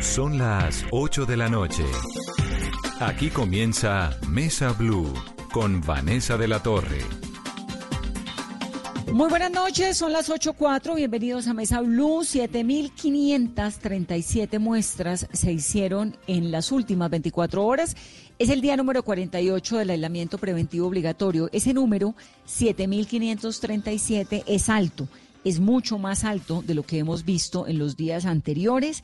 Son las 8 de la noche. Aquí comienza Mesa Blue con Vanessa de la Torre. Muy buenas noches, son las 8.04, bienvenidos a Mesa Blue. 7.537 muestras se hicieron en las últimas 24 horas. Es el día número 48 del aislamiento preventivo obligatorio. Ese número, 7.537, es alto, es mucho más alto de lo que hemos visto en los días anteriores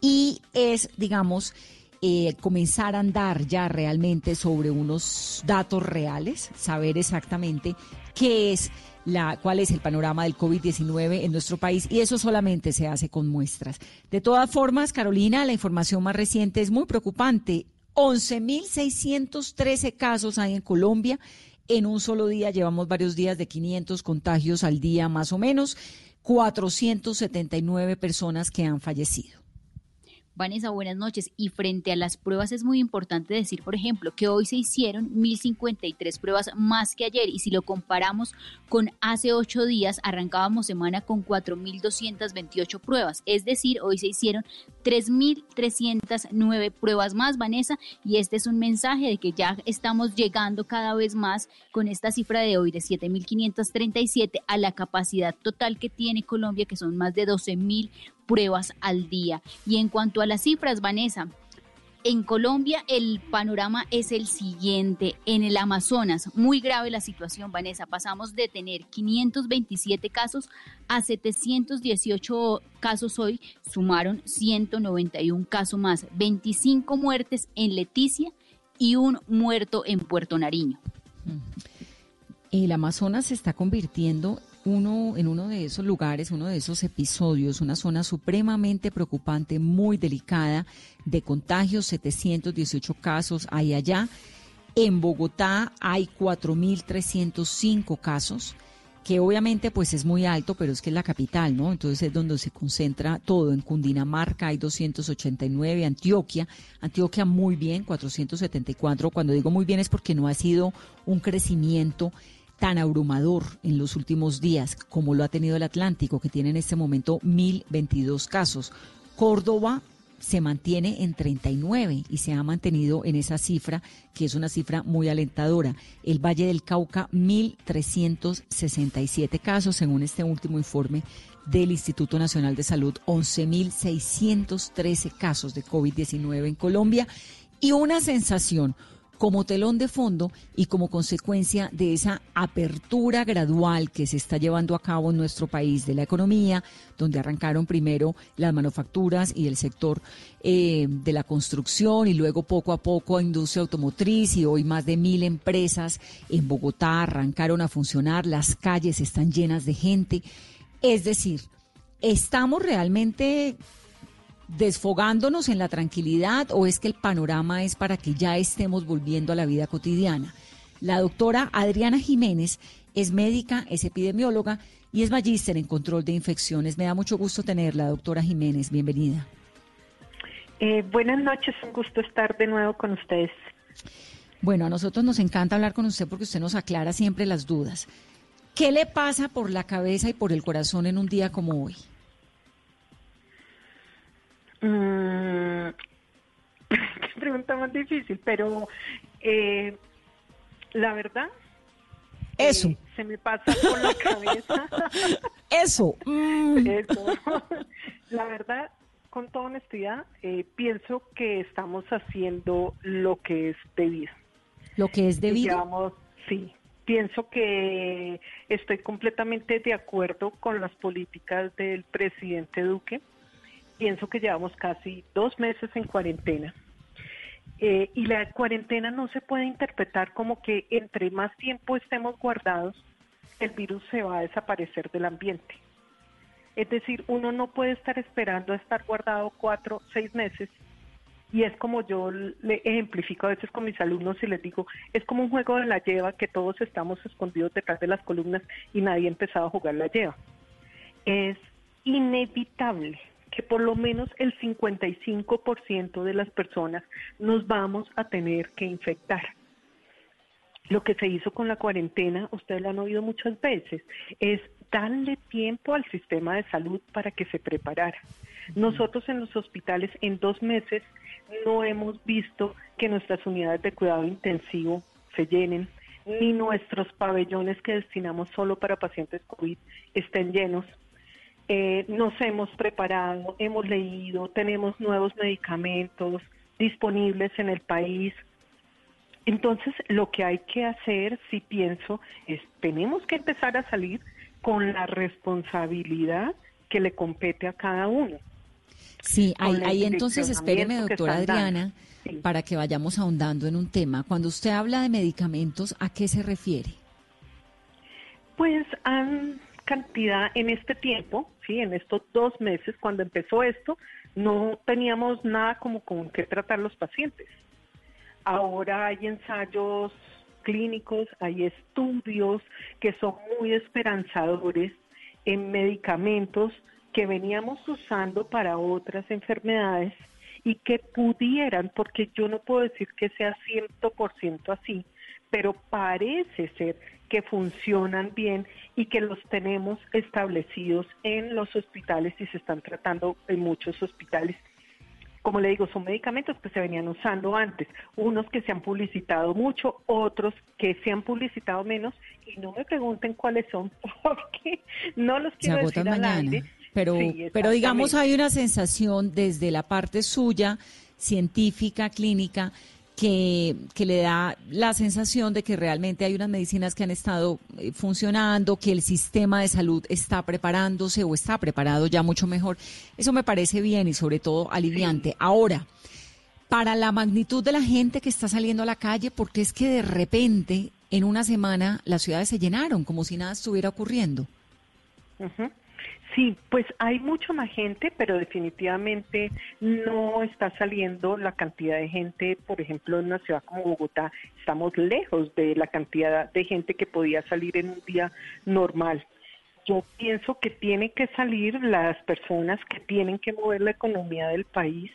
y es, digamos, eh, comenzar a andar ya realmente sobre unos datos reales, saber exactamente qué es la, cuál es el panorama del COVID-19 en nuestro país y eso solamente se hace con muestras. De todas formas, Carolina, la información más reciente es muy preocupante. 11.613 casos hay en Colombia. En un solo día llevamos varios días de 500 contagios al día más o menos. 479 personas que han fallecido. Vanessa, buenas noches. Y frente a las pruebas es muy importante decir, por ejemplo, que hoy se hicieron 1.053 pruebas más que ayer y si lo comparamos con hace ocho días, arrancábamos semana con 4.228 pruebas. Es decir, hoy se hicieron 3.309 pruebas más, Vanessa, y este es un mensaje de que ya estamos llegando cada vez más con esta cifra de hoy de 7.537 a la capacidad total que tiene Colombia, que son más de 12.000 pruebas al día. Y en cuanto a las cifras, Vanessa, en Colombia el panorama es el siguiente. En el Amazonas, muy grave la situación, Vanessa. Pasamos de tener 527 casos a 718 casos hoy. Sumaron 191 casos más, 25 muertes en Leticia y un muerto en Puerto Nariño. El Amazonas se está convirtiendo uno, en uno de esos lugares, uno de esos episodios, una zona supremamente preocupante, muy delicada, de contagios, 718 casos hay allá. En Bogotá hay 4.305 casos, que obviamente pues es muy alto, pero es que es la capital, ¿no? Entonces es donde se concentra todo. En Cundinamarca hay 289, Antioquia, Antioquia muy bien, 474. Cuando digo muy bien es porque no ha sido un crecimiento tan abrumador en los últimos días como lo ha tenido el Atlántico, que tiene en este momento 1.022 casos. Córdoba se mantiene en 39 y se ha mantenido en esa cifra, que es una cifra muy alentadora. El Valle del Cauca, 1.367 casos, según este último informe del Instituto Nacional de Salud, 11.613 casos de COVID-19 en Colombia y una sensación como telón de fondo y como consecuencia de esa apertura gradual que se está llevando a cabo en nuestro país de la economía, donde arrancaron primero las manufacturas y el sector eh, de la construcción y luego poco a poco industria automotriz y hoy más de mil empresas en Bogotá arrancaron a funcionar, las calles están llenas de gente. Es decir, estamos realmente desfogándonos en la tranquilidad o es que el panorama es para que ya estemos volviendo a la vida cotidiana? La doctora Adriana Jiménez es médica, es epidemióloga y es magíster en control de infecciones. Me da mucho gusto tenerla, doctora Jiménez. Bienvenida. Eh, buenas noches, un gusto estar de nuevo con ustedes. Bueno, a nosotros nos encanta hablar con usted porque usted nos aclara siempre las dudas. ¿Qué le pasa por la cabeza y por el corazón en un día como hoy? Mm, qué pregunta más difícil, pero eh, la verdad. Eso. Eh, se me pasa por la cabeza. Eso. Mm. Eso. La verdad, con toda honestidad, eh, pienso que estamos haciendo lo que es debido. ¿Lo que es debido? Digamos, sí. Pienso que estoy completamente de acuerdo con las políticas del presidente Duque pienso que llevamos casi dos meses en cuarentena. Eh, y la cuarentena no se puede interpretar como que entre más tiempo estemos guardados, el virus se va a desaparecer del ambiente. Es decir, uno no puede estar esperando a estar guardado cuatro, seis meses. Y es como yo le ejemplifico a veces con mis alumnos y les digo, es como un juego de la lleva que todos estamos escondidos detrás de las columnas y nadie ha empezado a jugar la lleva. Es inevitable que por lo menos el 55% de las personas nos vamos a tener que infectar. Lo que se hizo con la cuarentena, ustedes lo han oído muchas veces, es darle tiempo al sistema de salud para que se preparara. Nosotros en los hospitales en dos meses no hemos visto que nuestras unidades de cuidado intensivo se llenen, ni nuestros pabellones que destinamos solo para pacientes COVID estén llenos. Eh, nos hemos preparado, hemos leído, tenemos nuevos medicamentos disponibles en el país. Entonces, lo que hay que hacer, si pienso, es tenemos que empezar a salir con la responsabilidad que le compete a cada uno. Sí, ahí, entonces espéreme, doctora Adriana, para que vayamos ahondando en un tema. Cuando usted habla de medicamentos, ¿a qué se refiere? Pues a cantidad en este tiempo, sí, en estos dos meses, cuando empezó esto, no teníamos nada como con qué tratar los pacientes. Ahora hay ensayos clínicos, hay estudios que son muy esperanzadores en medicamentos que veníamos usando para otras enfermedades y que pudieran, porque yo no puedo decir que sea 100% así, pero parece ser que funcionan bien y que los tenemos establecidos en los hospitales y se están tratando en muchos hospitales. Como le digo, son medicamentos que se venían usando antes, unos que se han publicitado mucho, otros que se han publicitado menos y no me pregunten cuáles son porque no los quiero decir al aire pero, pero digamos hay una sensación desde la parte suya, científica, clínica, que, que, le da la sensación de que realmente hay unas medicinas que han estado eh, funcionando, que el sistema de salud está preparándose o está preparado ya mucho mejor. Eso me parece bien y sobre todo aliviante. Ahora, para la magnitud de la gente que está saliendo a la calle, porque es que de repente en una semana las ciudades se llenaron como si nada estuviera ocurriendo. Sí, pues hay mucha más gente, pero definitivamente no está saliendo la cantidad de gente, por ejemplo, en una ciudad como Bogotá, estamos lejos de la cantidad de gente que podía salir en un día normal. Yo pienso que tienen que salir las personas que tienen que mover la economía del país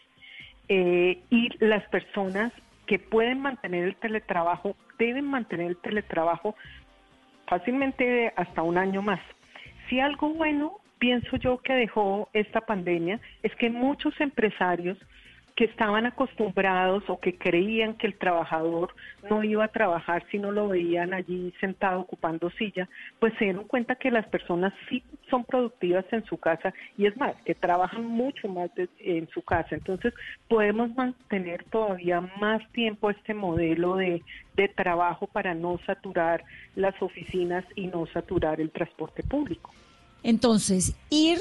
eh, y las personas que pueden mantener el teletrabajo deben mantener el teletrabajo fácilmente hasta un año más. Si algo bueno pienso yo que dejó esta pandemia es que muchos empresarios que estaban acostumbrados o que creían que el trabajador no iba a trabajar si no lo veían allí sentado ocupando silla, pues se dieron cuenta que las personas sí son productivas en su casa y es más, que trabajan mucho más en su casa. Entonces podemos mantener todavía más tiempo este modelo de, de trabajo para no saturar las oficinas y no saturar el transporte público. Entonces, ir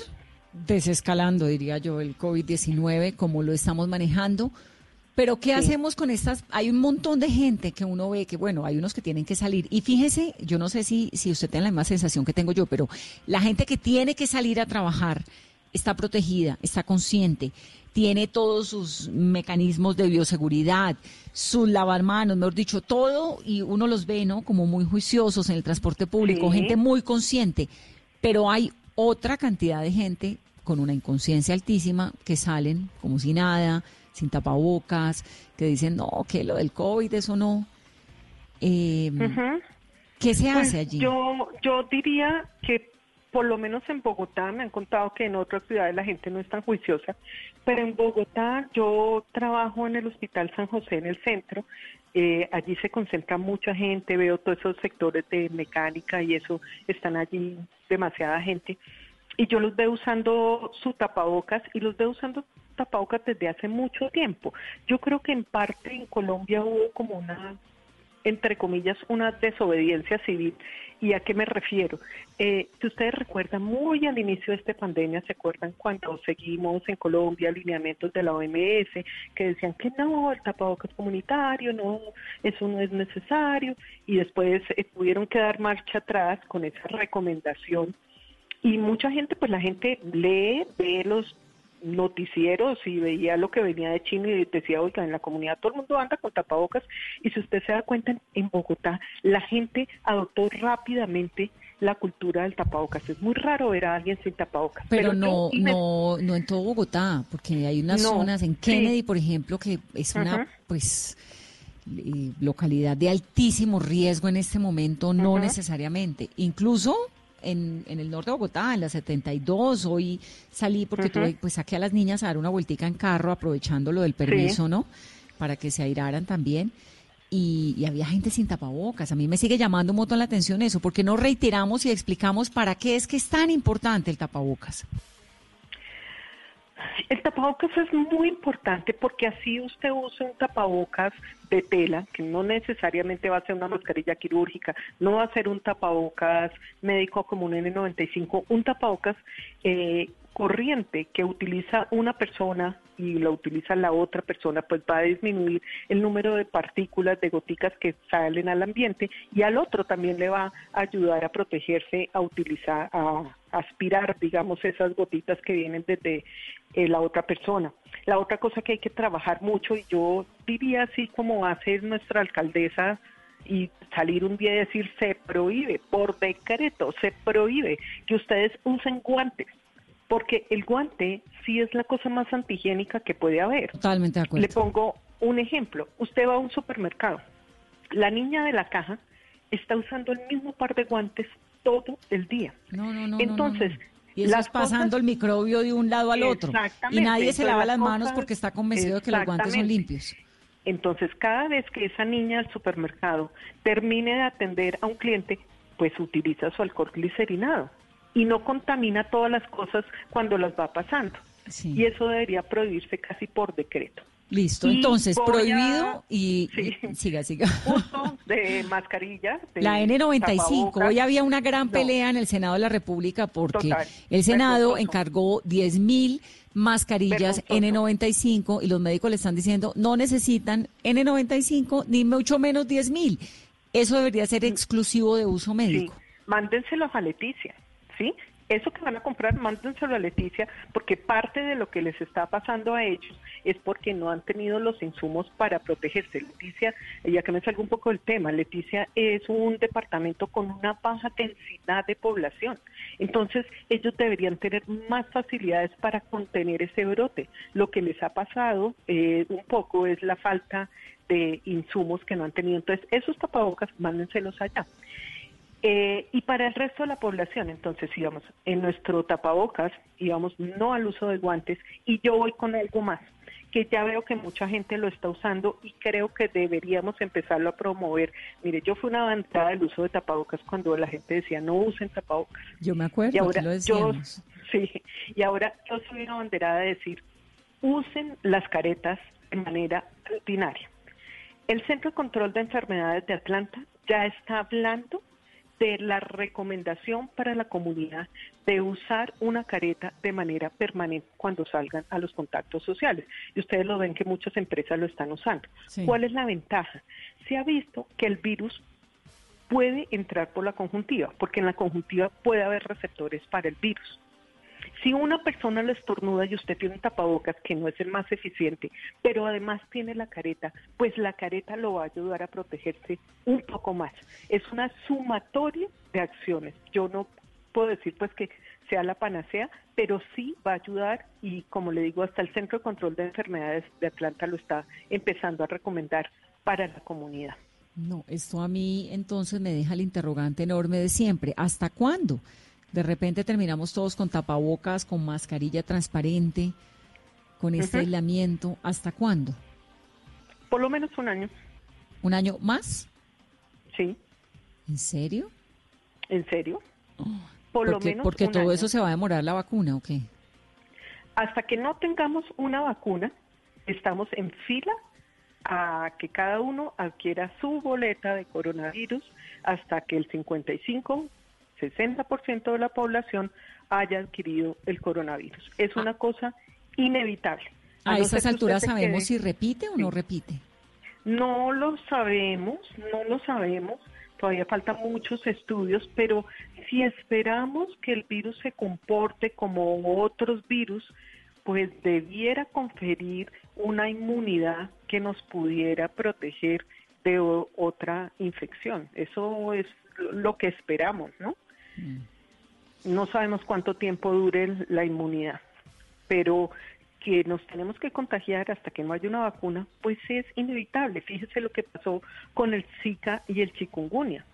desescalando, diría yo, el COVID-19 como lo estamos manejando. Pero ¿qué hacemos con estas? Hay un montón de gente que uno ve que, bueno, hay unos que tienen que salir. Y fíjese, yo no sé si, si usted tiene la misma sensación que tengo yo, pero la gente que tiene que salir a trabajar está protegida, está consciente, tiene todos sus mecanismos de bioseguridad, sus manos, mejor dicho, todo, y uno los ve, ¿no? Como muy juiciosos en el transporte público, gente muy consciente pero hay otra cantidad de gente con una inconsciencia altísima que salen como si nada, sin tapabocas, que dicen, no, que lo del COVID, eso no. Eh, ¿Qué se hace pues allí? Yo, yo diría que por lo menos en Bogotá, me han contado que en otras ciudades la gente no es tan juiciosa, pero en Bogotá yo trabajo en el Hospital San José en el centro, eh, allí se concentra mucha gente, veo todos esos sectores de mecánica y eso, están allí demasiada gente, y yo los veo usando su tapabocas y los veo usando tapabocas desde hace mucho tiempo. Yo creo que en parte en Colombia hubo como una entre comillas, una desobediencia civil. ¿Y a qué me refiero? Eh, si ustedes recuerdan, muy al inicio de esta pandemia, ¿se acuerdan cuando seguimos en Colombia lineamientos de la OMS que decían que no, el tapabocas comunitario, no, eso no es necesario? Y después eh, tuvieron que dar marcha atrás con esa recomendación. Y mucha gente, pues la gente lee, ve los noticieros y veía lo que venía de China y decía, oiga, en la comunidad todo el mundo anda con tapabocas y si usted se da cuenta en Bogotá, la gente adoptó rápidamente la cultura del tapabocas. Es muy raro ver a alguien sin tapabocas. Pero, no, no, no en todo Bogotá, porque hay unas zonas en Kennedy, por ejemplo, que es una, pues localidad de altísimo riesgo en este momento, no necesariamente. Incluso en, en el norte de Bogotá, en la 72. Hoy salí porque tuve, pues saqué a las niñas a dar una vueltica en carro, aprovechando lo del permiso, ¿no? Para que se airaran también. Y, y, había gente sin tapabocas. A mí me sigue llamando un montón la atención eso, porque no reiteramos y explicamos para qué es que es tan importante el tapabocas. El tapabocas es muy importante porque así usted usa un tapabocas de tela, que no necesariamente va a ser una mascarilla quirúrgica, no va a ser un tapabocas médico como un N95, un tapabocas eh, corriente que utiliza una persona y lo utiliza la otra persona, pues va a disminuir el número de partículas, de goticas que salen al ambiente y al otro también le va a ayudar a protegerse, a utilizar, a aspirar, digamos, esas gotitas que vienen desde eh, la otra persona. La otra cosa que hay que trabajar mucho, y yo diría así como hace nuestra alcaldesa, y salir un día y decir se prohíbe, por decreto, se prohíbe que ustedes usen guantes porque el guante sí es la cosa más antihigiénica que puede haber. Totalmente de acuerdo. Le pongo un ejemplo. Usted va a un supermercado. La niña de la caja está usando el mismo par de guantes todo el día. No, no, no. Entonces, y estás pasando el microbio de un lado al otro. Y nadie se lava las manos porque está convencido de que los guantes son limpios. Entonces, cada vez que esa niña del supermercado termine de atender a un cliente, pues utiliza su alcohol glicerinado y no contamina todas las cosas cuando las va pasando. Y eso debería prohibirse casi por decreto. Listo, entonces prohibido y, siga, siga. Uso de mascarilla. la N95. Hoy había una gran pelea en el Senado de la República porque el Senado encargó 10 mil mascarillas N95 y los médicos le están diciendo no necesitan N95 ni mucho menos 10 mil. Eso debería ser exclusivo de uso médico. Sí. Mándenselo a Leticia. ¿Sí? Eso que van a comprar, mándenselo a Leticia, porque parte de lo que les está pasando a ellos es porque no han tenido los insumos para protegerse. Leticia, ya que me salgo un poco del tema, Leticia es un departamento con una baja densidad de población. Entonces, ellos deberían tener más facilidades para contener ese brote. Lo que les ha pasado eh, un poco es la falta de insumos que no han tenido. Entonces, esos tapabocas, mándenselos allá. Eh, y para el resto de la población, entonces íbamos en nuestro tapabocas, íbamos no al uso de guantes y yo voy con algo más, que ya veo que mucha gente lo está usando y creo que deberíamos empezarlo a promover. Mire, yo fui una avanzada del uso de tapabocas cuando la gente decía no usen tapabocas. Yo me acuerdo, y ahora lo decíamos. sí, y ahora yo soy una banderada de decir, usen las caretas de manera rutinaria. El Centro de Control de Enfermedades de Atlanta ya está hablando de la recomendación para la comunidad de usar una careta de manera permanente cuando salgan a los contactos sociales. Y ustedes lo ven que muchas empresas lo están usando. ¿Cuál es la ventaja? Se ha visto que el virus puede entrar por la conjuntiva, porque en la conjuntiva puede haber receptores para el virus. Si una persona le estornuda y usted tiene un tapabocas que no es el más eficiente, pero además tiene la careta, pues la careta lo va a ayudar a protegerse un poco más. Es una sumatoria de acciones. Yo no puedo decir pues que sea la panacea, pero sí va a ayudar y como le digo, hasta el Centro de Control de Enfermedades de Atlanta lo está empezando a recomendar para la comunidad. No, esto a mí entonces me deja el interrogante enorme de siempre. ¿Hasta cuándo? De repente terminamos todos con tapabocas, con mascarilla transparente, con este aislamiento. ¿Hasta cuándo? Por lo menos un año. ¿Un año más? Sí. ¿En serio? ¿En serio? Oh, Por lo menos porque todo eso se va a demorar la vacuna o qué? Hasta que no tengamos una vacuna, estamos en fila a que cada uno adquiera su boleta de coronavirus hasta que el 55 60% de la población haya adquirido el coronavirus. Es una cosa inevitable. A, esas alturas sabemos si repite o no repite. No lo sabemos, no lo sabemos. Todavía faltan muchos estudios, pero si esperamos que el virus se comporte como otros virus, pues debiera conferir una inmunidad que nos pudiera proteger de otra infección. Eso es lo que esperamos, ¿no? Mm. No sabemos cuánto tiempo dure la inmunidad, pero que nos tenemos que contagiar hasta que no haya una vacuna, pues es inevitable. Fíjese lo que pasó con el Zika y el chikungunya.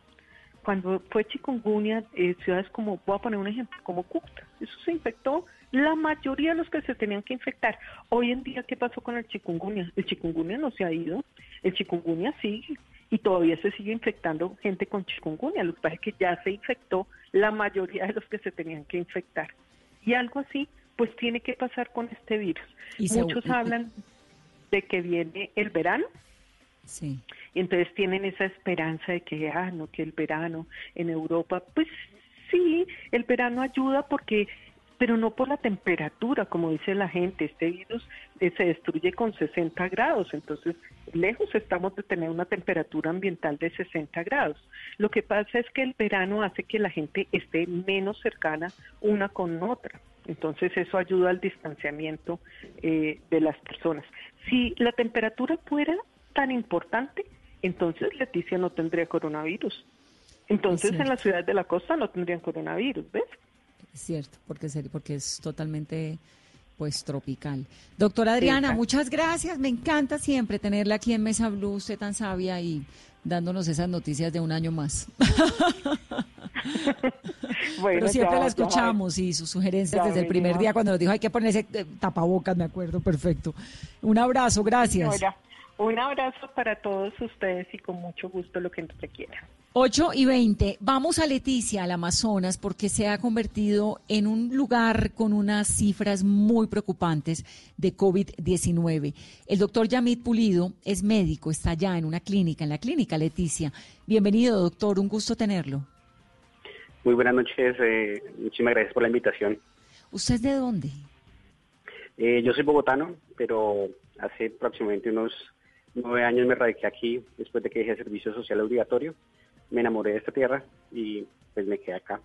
cuando fue chikungunya, eh, ciudades como, voy a poner un ejemplo, como Cúcuta, eso se infectó la mayoría de los que se tenían que infectar. Hoy en día, ¿qué pasó con el chikungunya? El chikungunya no se ha ido, el chikungunya sigue y todavía se sigue infectando gente con chikungunya. Lo que pasa es que ya se infectó la mayoría de los que se tenían que infectar. Y algo así, pues tiene que pasar con este virus. Muchos hablan de que viene el verano. Sí. Y entonces tienen esa esperanza de que, ah, no, que el verano en Europa, pues sí, el verano ayuda porque pero no por la temperatura, como dice la gente. Este virus eh, se destruye con 60 grados, entonces lejos estamos de tener una temperatura ambiental de 60 grados. Lo que pasa es que el verano hace que la gente esté menos cercana una con otra. Entonces eso ayuda al distanciamiento eh, de las personas. Si la temperatura fuera tan importante, entonces Leticia no tendría coronavirus. Entonces en las ciudades de la costa no tendrían coronavirus, ¿ves? Cierto, porque, porque es totalmente pues tropical. Doctora Adriana, muchas gracias. Me encanta siempre tenerla aquí en Mesa Blue, usted tan sabia y dándonos esas noticias de un año más. Pero siempre la escuchamos y sus sugerencias desde el primer día cuando nos dijo hay que ponerse eh, tapabocas, me acuerdo, perfecto. Un abrazo, gracias. Un abrazo para todos ustedes y con mucho gusto lo que nos quieran. 8 y 20. Vamos a Leticia, al Amazonas, porque se ha convertido en un lugar con unas cifras muy preocupantes de COVID-19. El doctor Yamit Pulido es médico, está allá en una clínica, en la clínica Leticia. Bienvenido, doctor, un gusto tenerlo. Muy buenas noches, eh, muchísimas gracias por la invitación. ¿Usted es de dónde? Eh, yo soy bogotano, pero hace aproximadamente unos nueve años me radiqué aquí después de que dejé servicio social obligatorio me enamoré de esta tierra y pues me quedé acá.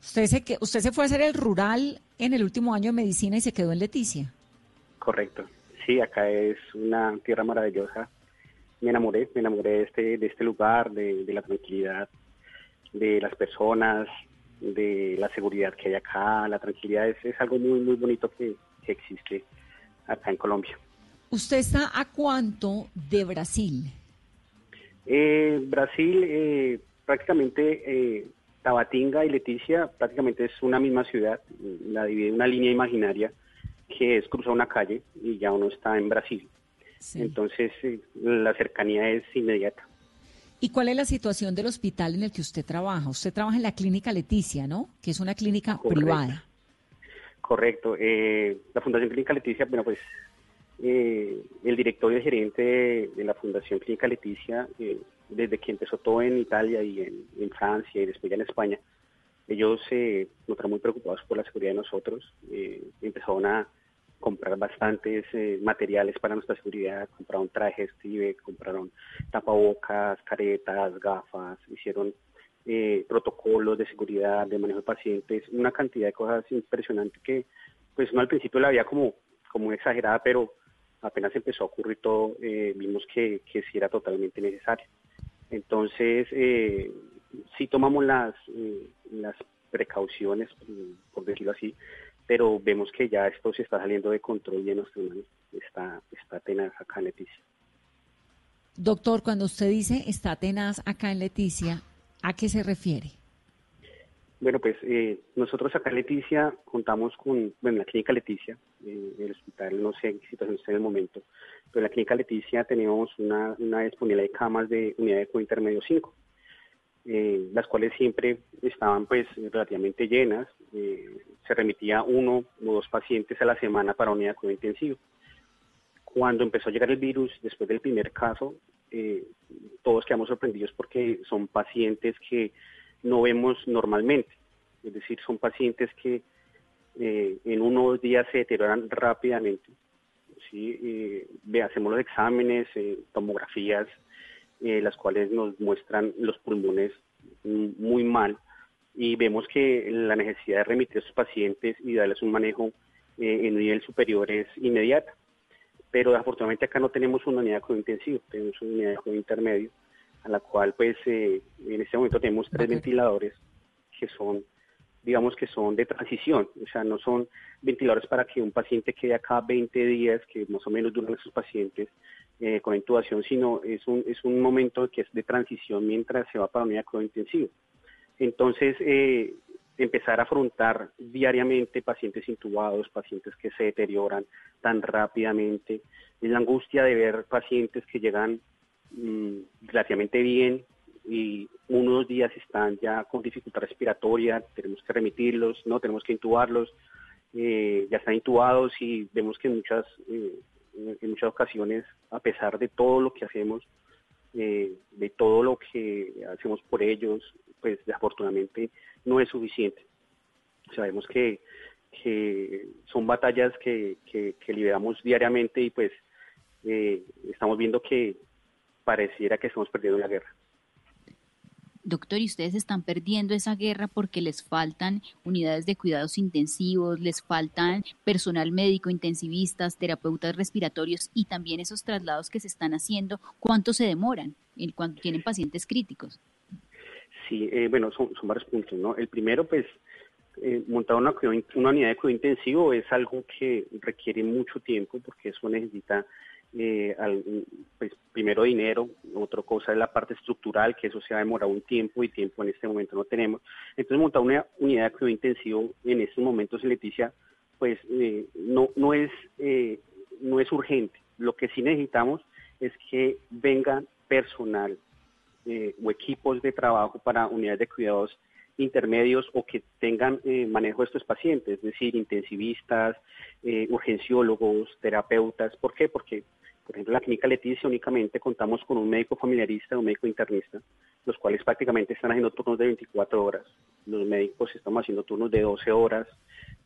¿Usted se, ¿Usted se fue a hacer el rural en el último año de medicina y se quedó en Leticia? Correcto. Sí, acá es una tierra maravillosa. Me enamoré, me enamoré de este, de este lugar, de, la tranquilidad, de las personas, de la seguridad que hay acá. La tranquilidad es, es algo muy, muy bonito que, que existe acá en Colombia. ¿Usted está a cuánto de Brasil? Eh, Brasil, eh, prácticamente eh, Tabatinga y Leticia prácticamente es una misma ciudad, la divide una línea imaginaria que es cruzar una calle y ya uno está en Brasil. Entonces eh, la cercanía es inmediata. ¿Y cuál es la situación del hospital en el que usted trabaja? Usted trabaja en la clínica Leticia, ¿no? Que es una clínica privada. Correcto. la Fundación Clínica Leticia, bueno, pues eh, el directorio gerente de, la Fundación Clínica Leticia, eh, desde que empezó todo en Italia y en, Francia y después ya en España, ellos se eh, muy preocupados por la seguridad de nosotros, eh, empezaron a comprar bastantes materiales para nuestra seguridad, compraron trajes, compraron tapabocas, caretas, gafas, hicieron protocolos de seguridad, de manejo de pacientes, una cantidad de cosas impresionantes que pues no al principio la había como, como exagerada, pero apenas empezó a ocurrir todo, eh, vimos que, que sí era totalmente necesario. Entonces, eh, sí tomamos las, eh, las precauciones, por decirlo así, pero vemos que ya esto se está saliendo de control y en nuestro está, está tenaz acá en Leticia. Doctor, cuando usted dice está tenaz acá en Leticia, ¿a qué se refiere? Bueno, pues eh, nosotros acá en Leticia contamos con, bueno, la clínica Leticia, eh, el hospital, no sé en qué situación está en el momento, pero en la clínica Leticia tenemos una, una disponibilidad de camas de unidad de cuidado intermedio 5, eh, las cuales siempre estaban pues relativamente llenas, eh, se remitía uno o dos pacientes a la semana para unidad de cuidado intensivo. Cuando empezó a llegar el virus, después del primer caso, eh, todos quedamos sorprendidos porque son pacientes que no vemos normalmente. Es decir, son pacientes que eh, en unos días se deterioran rápidamente. ¿sí? Eh, hacemos los exámenes, eh, tomografías, las cuales nos muestran los pulmones muy mal y vemos que la necesidad de remitir a esos pacientes y darles un manejo en nivel superior es inmediata. Pero afortunadamente acá no tenemos una unidad de cuidado intensivo, tenemos una unidad de cuidado intermedio a la cual pues en este momento tenemos tres ventiladores que son digamos que son de transición, o sea, no son ventiladores para que un paciente quede acá 20 días, que más o menos duran esos pacientes eh, con intubación, sino es un, es un momento que es de transición mientras se va para unidad de cuidado intensivo. Entonces, empezar a afrontar diariamente pacientes intubados, pacientes que se deterioran tan rápidamente, es la angustia de ver pacientes que llegan mm, relativamente bien y unos días están ya con dificultad respiratoria, tenemos que remitirlos, no tenemos que intubarlos, eh, ya están intubados y vemos que en muchas, eh, en muchas ocasiones, a pesar de todo lo que hacemos, eh, de todo lo que hacemos por ellos, pues desafortunadamente no es suficiente. Sabemos que, que son batallas que, que, lideramos diariamente y pues estamos viendo que pareciera que estamos perdiendo la guerra. Doctor, y ustedes están perdiendo esa guerra porque les faltan unidades de cuidados intensivos, les faltan personal médico, intensivistas, terapeutas respiratorios y también esos traslados que se están haciendo, ¿cuánto se demoran cuando tienen pacientes críticos? Sí, eh, bueno, son, varios puntos, ¿no? El primero, pues, eh, montar una, una unidad de cuidado intensivo es algo que requiere mucho tiempo porque eso necesita eh, al, pues, primero dinero, otra cosa es la parte estructural, que eso se ha demorado un tiempo y tiempo en este momento no tenemos. Entonces montar una unidad de cuidado intensivo en estos momentos, Leticia, pues eh, no, no, es, eh, no es urgente. Lo que sí necesitamos es que venga personal eh, o equipos de trabajo para unidades de cuidados intermedios o que tengan eh, manejo de estos pacientes, es decir, intensivistas, eh, urgenciólogos, terapeutas. ¿Por qué? Porque, por ejemplo, en la clínica Leticia únicamente contamos con un médico familiarista y un médico internista, los cuales prácticamente están haciendo turnos de 24 horas. Los médicos estamos haciendo turnos de 12 horas,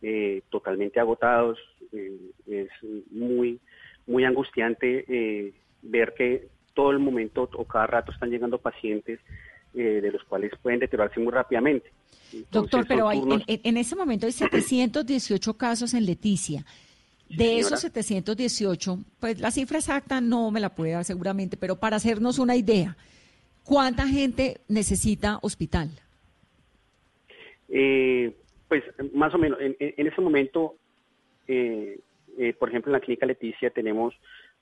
eh, totalmente agotados. es muy, muy angustiante ver que todo el momento o cada rato están llegando pacientes eh, de los cuales pueden deteriorarse muy rápidamente. Doctor, pero en, ese momento hay 718 casos en Leticia. De esos 718, pues la cifra exacta no me la puede dar seguramente, pero para hacernos una idea, ¿cuánta gente necesita hospital? Eh, pues más o menos, en, ese momento, eh, por ejemplo, en la clínica Leticia tenemos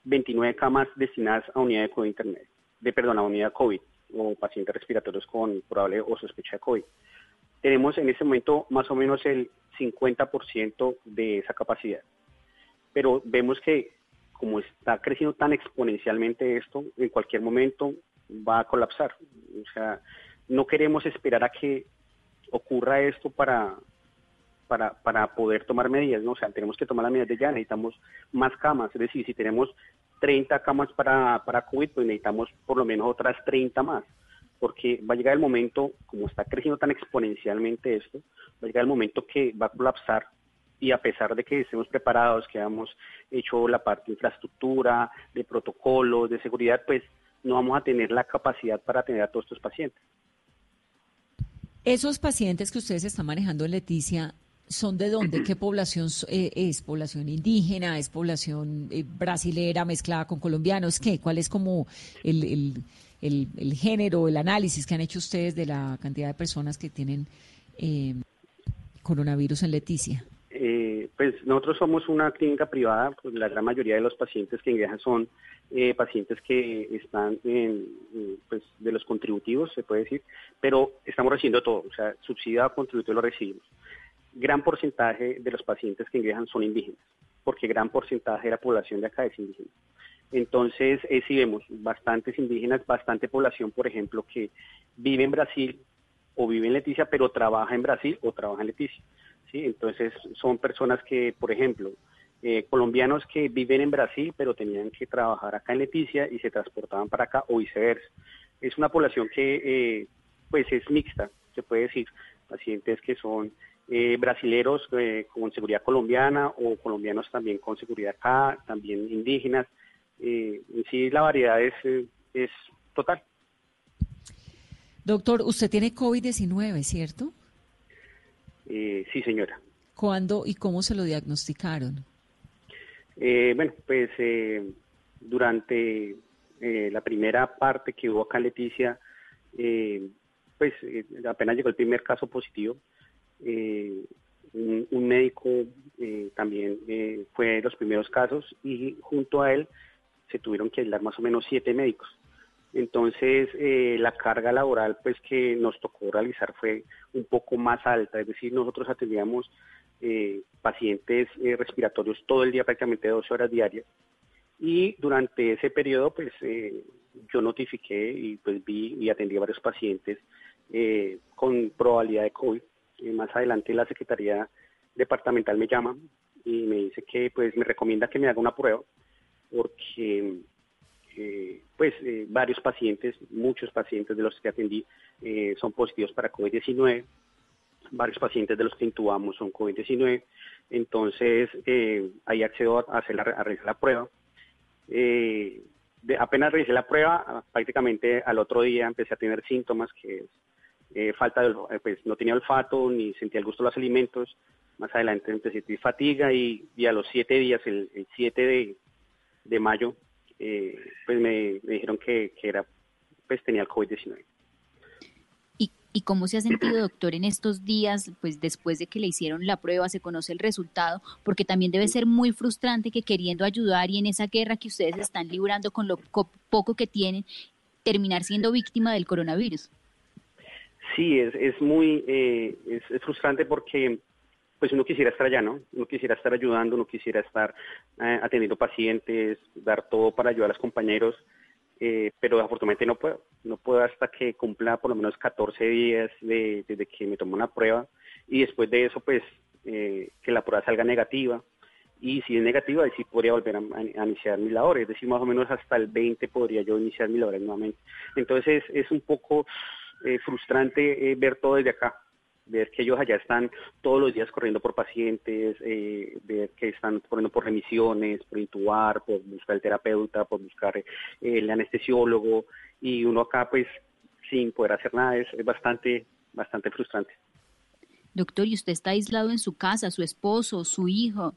29 camas destinadas a unidad de COVID internet, de perdón, a unidad COVID o pacientes respiratorios con probable o sospecha de COVID. Tenemos en este momento más o menos el 50% de esa capacidad. Pero vemos que como está creciendo tan exponencialmente esto, en cualquier momento va a colapsar. O sea, no queremos esperar a que ocurra esto para, para, para poder tomar medidas, ¿no? O sea, tenemos que tomar las medidas de ya, necesitamos más camas, es decir, si tenemos 30 camas para, para COVID, pues necesitamos por lo menos otras 30 más, porque va a llegar el momento, como está creciendo tan exponencialmente esto, va a llegar el momento que va a colapsar y a pesar de que estemos preparados, que hayamos hecho la parte de infraestructura, de protocolos, de seguridad, pues no vamos a tener la capacidad para atender a todos estos pacientes. Esos pacientes que ustedes están manejando en Leticia, ¿Son de dónde? ¿Qué población eh, es? ¿Población indígena? ¿Es población eh, brasilera mezclada con colombianos? ¿Qué? ¿Cuál es como el, el, género, el análisis que han hecho ustedes de la cantidad de personas que tienen eh, coronavirus en Leticia? Pues nosotros somos una clínica privada, pues la gran mayoría de los pacientes que ingresan son pacientes que están pues de los contributivos, se puede decir, pero estamos recibiendo todo, o sea, subsidiado, contributivo lo recibimos gran porcentaje de los pacientes que ingresan son indígenas, porque gran porcentaje de la población de acá es indígena. Entonces, eh, sí vemos bastantes indígenas, bastante población, por ejemplo, que vive en Brasil o vive en Leticia, pero trabaja en Brasil o trabaja en Leticia. ¿Sí? Entonces, son personas que, por ejemplo, eh, colombianos que viven en Brasil, pero tenían que trabajar acá en Leticia y se transportaban para acá o viceversa. Es una población que, eh, pues, es mixta, se puede decir, pacientes que son eh, brasileros eh, con seguridad colombiana o colombianos también con seguridad acá, también indígenas. Eh, en sí la variedad es, es total. Doctor, usted tiene COVID-19, ¿cierto? Sí, señora. ¿Cuándo y cómo se lo diagnosticaron? bueno, pues durante la primera parte que hubo acá en Leticia, pues apenas llegó el primer caso positivo, eh, un, médico eh, también eh, fue de los primeros casos y junto a él se tuvieron que aislar más o menos siete médicos. Entonces, eh, la carga laboral pues que nos tocó realizar fue un poco más alta, es decir, nosotros atendíamos eh, pacientes eh, respiratorios todo el día, prácticamente 12 horas diarias, y durante ese periodo pues yo notifiqué y pues vi y atendí a varios pacientes con probabilidad de COVID. más adelante la Secretaría Departamental me llama y me dice que pues me recomienda que me haga una prueba porque eh, pues eh, varios pacientes, muchos pacientes de los que atendí eh, son positivos para COVID-19, varios pacientes de los que intubamos son COVID-19, entonces ahí accedo a, hacer la, a realizar la prueba. Apenas realicé la prueba, prácticamente al otro día empecé a tener síntomas que es falta de, pues no tenía olfato ni sentía el gusto de los alimentos. Más adelante empecé a sentir fatiga y, a los siete días, el, el 7 de, de mayo, eh, pues me, dijeron que, era, pues tenía el COVID-19. ¿Y, ¿Y cómo se ha sentido, doctor, en estos días, pues después de que le hicieron la prueba, se conoce el resultado? Porque también debe ser muy frustrante que queriendo ayudar y en esa guerra que ustedes están librando con lo poco que tienen, terminar siendo víctima del coronavirus. Sí, es, es muy eh, es, frustrante porque pues uno quisiera estar allá, ¿no? Uno quisiera estar ayudando, uno quisiera estar eh, atendiendo pacientes, dar todo para ayudar a los compañeros, eh, pero afortunadamente no puedo. No puedo hasta que cumpla por lo menos 14 días desde que me tomó una prueba y después de eso, pues, eh, que la prueba salga negativa. Y si es negativa, ahí sí podría volver a, iniciar mi labor. Es decir, más o menos hasta el 20 podría yo iniciar mi labor nuevamente. Entonces es un poco frustrante ver todo desde acá ver que ellos allá están todos los días corriendo por pacientes, eh, ver que están corriendo por remisiones, por intubar, por buscar el terapeuta, por buscar eh, el anestesiólogo, y uno acá pues sin poder hacer nada es, bastante, bastante frustrante. Doctor, ¿y usted está aislado en su casa, su esposo, su hijo?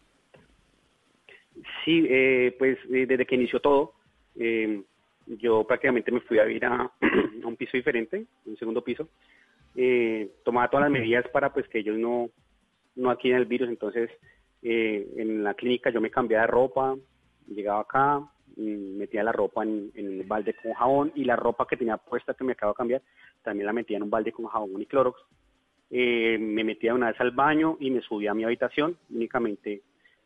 Sí, eh, pues desde que inició todo, yo prácticamente me fui a vivir a, a un piso diferente, un segundo piso, eh, tomaba todas las medidas para pues que ellos no, no adquieran el virus. Entonces, eh, en la clínica yo me cambiaba de ropa, llegaba acá, metía la ropa en, en un balde con jabón y la ropa que tenía puesta que me acabo de cambiar, también la metía en un balde con jabón y clorox. Eh, me metía una vez al baño y me subía a mi habitación, únicamente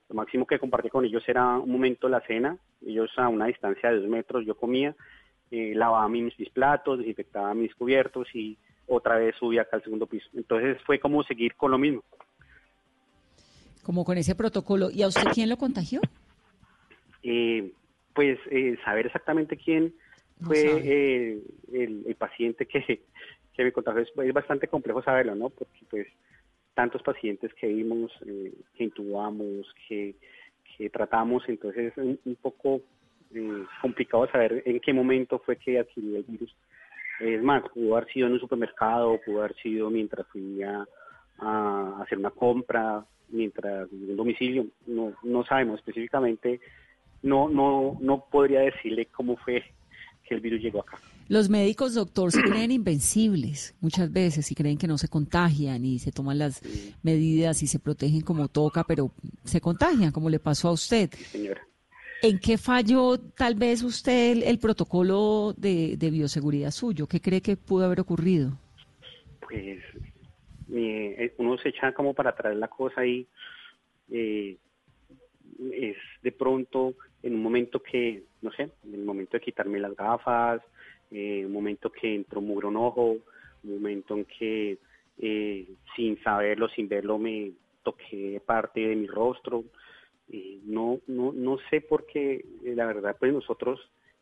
lo máximo que compartí con ellos era un momento la cena, ellos a una distancia de dos metros, yo comía, eh, lavaba mis, mis platos, desinfectaba mis cubiertos y otra vez subí acá al segundo piso. Entonces fue como seguir con lo mismo. Como con ese protocolo. ¿Y a usted quién lo contagió? Eh, pues eh, saber exactamente quién fue eh, el, paciente que, que me contagió es, bastante complejo saberlo, ¿no? Porque pues tantos pacientes que vimos, que intubamos, que, que tratamos, entonces es un, un poco complicado saber en qué momento fue que adquirió el virus es más, pudo haber sido en un supermercado, pudo haber sido mientras fui a, hacer una compra, mientras en un domicilio, no, no sabemos específicamente, no, no, no podría decirle cómo fue que el virus llegó acá. Los médicos, doctor, se creen invencibles muchas veces y creen que no se contagian y se toman las medidas y se protegen como toca, pero se contagian, como le pasó a usted. señora. ¿En qué falló tal vez usted el, protocolo de, bioseguridad suyo? ¿Qué cree que pudo haber ocurrido? Pues eh, uno se echa como para traer la cosa y eh, es de pronto en un momento que, no sé, en el momento de quitarme las gafas, eh, un momento que entró un ojo, un momento en que sin saberlo, sin verlo, me toqué parte de mi rostro no, no, no sé por qué, eh, la verdad, pues nosotros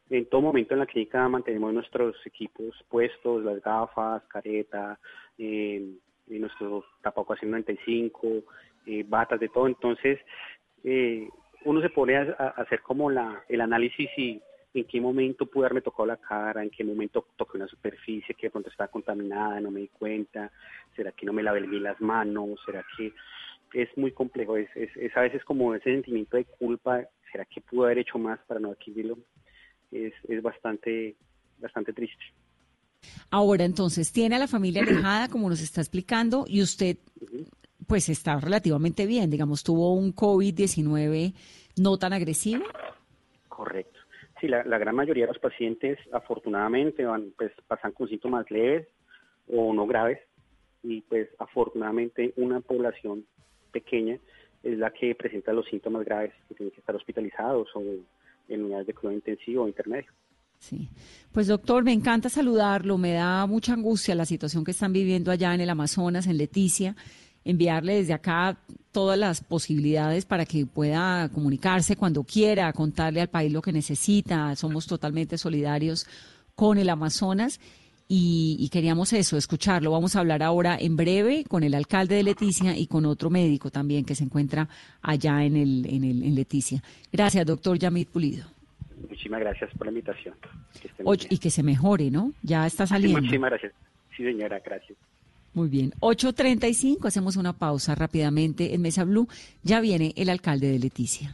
en todo momento en la clínica mantenemos nuestros equipos puestos, las gafas, careta, eh, nuestro tapabocas 95, eh, batas, de todo. Entonces, eh, uno se pone a, hacer como la, el análisis y en qué momento pude haberme tocado la cara, en qué momento toqué una superficie que pronto estaba contaminada, no me di cuenta, será que no me lavé las manos, será que es muy complejo, es, es, a veces como ese sentimiento de culpa, ¿será que pudo haber hecho más para no adquirirlo? Es, es bastante, bastante triste. Ahora, entonces, tiene a la familia alejada, como nos está explicando, y usted, pues, está relativamente bien, digamos, tuvo un COVID-19 no tan agresivo. Correcto. Sí, la, gran mayoría de los pacientes afortunadamente van, pues, pasan con síntomas leves o no graves y pues afortunadamente una población pequeña es la que presenta los síntomas graves que tienen que estar hospitalizados o en unidades de cuidado intensivo o intermedio. Sí, pues doctor, me encanta saludarlo, me da mucha angustia la situación que están viviendo allá en el Amazonas, en Leticia, enviarle desde acá todas las posibilidades para que pueda comunicarse cuando quiera, contarle al país lo que necesita, somos totalmente solidarios con el Amazonas y, queríamos eso, escucharlo. Vamos a hablar ahora en breve con el alcalde de Leticia y con otro médico también que se encuentra allá en, el, en, el, en Leticia. Gracias, doctor Yamit Pulido. Muchísimas gracias por la invitación. y que se mejore, ¿no? Ya está saliendo. muchísimas gracias. Sí, señora, gracias. Muy bien. 8.35, hacemos una pausa rápidamente en Mesa Blue. Ya viene el alcalde de Leticia.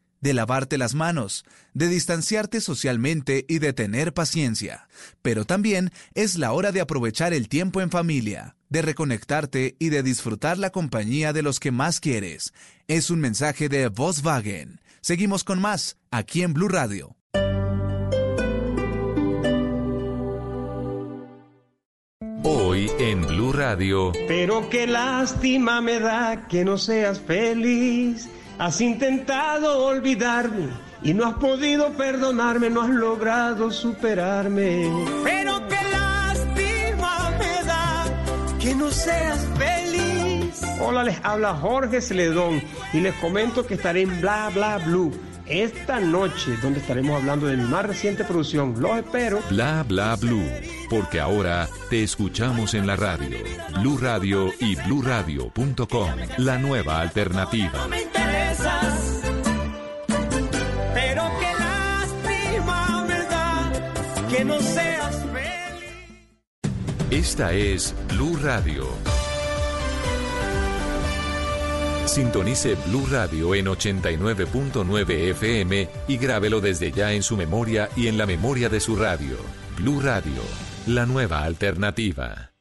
de lavarte las manos, de distanciarte socialmente y de tener paciencia. Pero también es la hora de aprovechar el tiempo en familia, de reconectarte y de disfrutar la compañía de los que más quieres. Es un mensaje de Volkswagen. Seguimos con más aquí en Blue Radio. Hoy en Blue Radio. Pero qué lástima me da que no seas feliz Has intentado olvidarme y no has podido perdonarme, no has logrado superarme. Pero qué lástima me da que no seas feliz. Hola, les habla Jorge Celedón y les comento que estaré en Bla Bla Blue esta noche, donde estaremos hablando de mi más reciente producción. Los espero. Bla Bla Blue, porque ahora te escuchamos en la radio. Blue Radio y bluradio.com, la nueva alternativa. Pero qué lástima me da que no seas feliz. Esta es Blue Radio. Sintonice Blue Radio en 89.9 FM y grábelo desde ya en su memoria y en la memoria de su radio. Blue Radio, la nueva alternativa.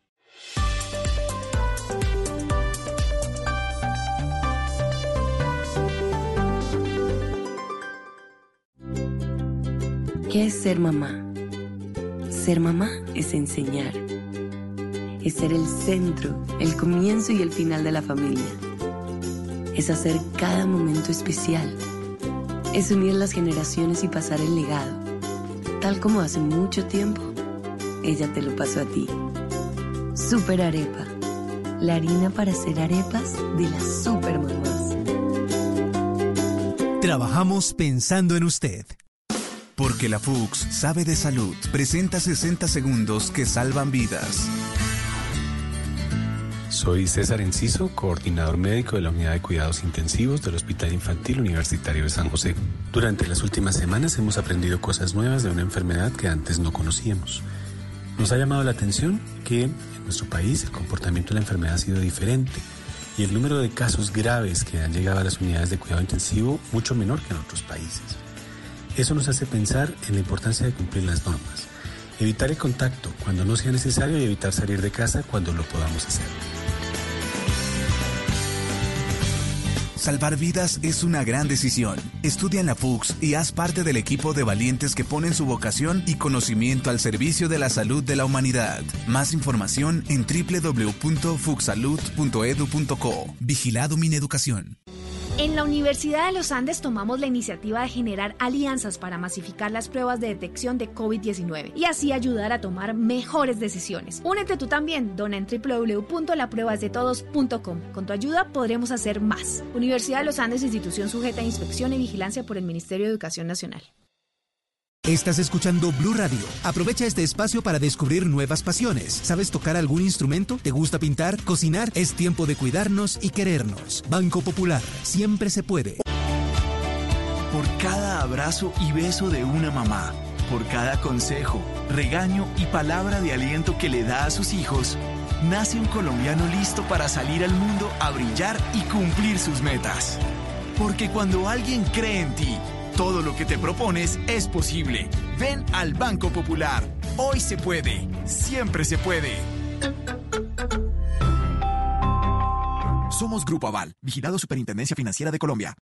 ¿Qué es ser mamá? Ser mamá es enseñar. Es ser el centro, el comienzo y el final de la familia. Es hacer cada momento especial. Es unir las generaciones y pasar el legado. Tal como hace mucho tiempo, ella te lo pasó a ti. Super Arepa. La harina para hacer arepas de las super mamás. Trabajamos pensando en usted. Porque la FUX sabe de salud. Presenta 60 segundos que salvan vidas. Soy César Enciso, coordinador médico de la Unidad de Cuidados Intensivos del Hospital Infantil Universitario de San José. Durante las últimas semanas hemos aprendido cosas nuevas de una enfermedad que antes no conocíamos. Nos ha llamado la atención que en nuestro país el comportamiento de la enfermedad ha sido diferente y el número de casos graves que han llegado a las unidades de cuidado intensivo mucho menor que en otros países. Eso nos hace pensar en la importancia de cumplir las normas, evitar el contacto cuando no sea necesario y evitar salir de casa cuando lo podamos hacer. Salvar vidas es una gran decisión. Estudia en la FUX y haz parte del equipo de valientes que ponen su vocación y conocimiento al servicio de la salud de la humanidad. Más información en www.fuxsalud.edu.co. Vigilado Mineducación. En la Universidad de los Andes tomamos la iniciativa de generar alianzas para masificar las pruebas de detección de COVID-19 y así ayudar a tomar mejores decisiones. Únete tú también, dona en www.lapruebasdetodos.com. Con tu ayuda podremos hacer más. Universidad de los Andes, institución sujeta a inspección y vigilancia por el Ministerio de Educación Nacional. Estás escuchando Blue Radio. Aprovecha este espacio para descubrir nuevas pasiones. ¿Sabes tocar algún instrumento? ¿Te gusta pintar? ¿Cocinar? Es tiempo de cuidarnos y querernos. Banco Popular. Siempre se puede. Por cada abrazo y beso de una mamá, por cada consejo, regaño y palabra de aliento que le da a sus hijos, nace un colombiano listo para salir al mundo a brillar y cumplir sus metas. Porque cuando alguien cree en ti, todo lo que te propones es posible. Ven al Banco Popular. Hoy se puede. Siempre se puede. Somos Grupo Aval, vigilado Superintendencia Financiera de Colombia.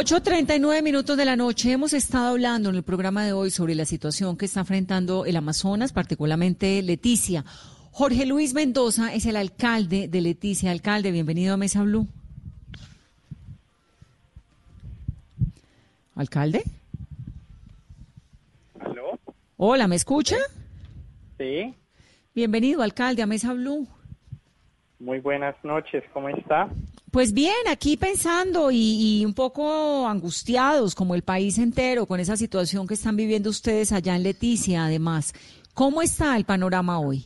8.39 minutos de la noche. Hemos estado hablando en el programa de hoy sobre la situación que está enfrentando el Amazonas, particularmente Leticia. Jorge Luis Mendoza es el alcalde de Leticia. Alcalde, bienvenido a Mesa Blue. ¿Alcalde? ¿Aló? Hola, ¿me escucha? Sí. Bienvenido, alcalde, a Mesa Blue. Muy buenas noches, ¿cómo está? Pues bien, aquí pensando y, un poco angustiados como el país entero con esa situación que están viviendo ustedes allá en Leticia, además. ¿Cómo está el panorama hoy?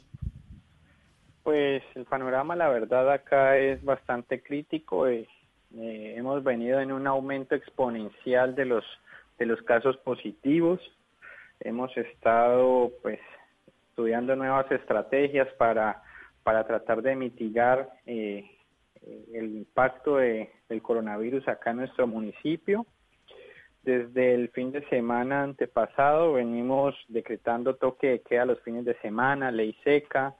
Pues el panorama, la verdad, acá es bastante crítico. Eh, eh, hemos venido en un aumento exponencial de los de los casos positivos. Hemos estado, pues, estudiando nuevas estrategias para para tratar de mitigar eh, el impacto del coronavirus acá en nuestro municipio. Desde el fin de semana antepasado venimos decretando toque de queda los fines de semana, ley seca.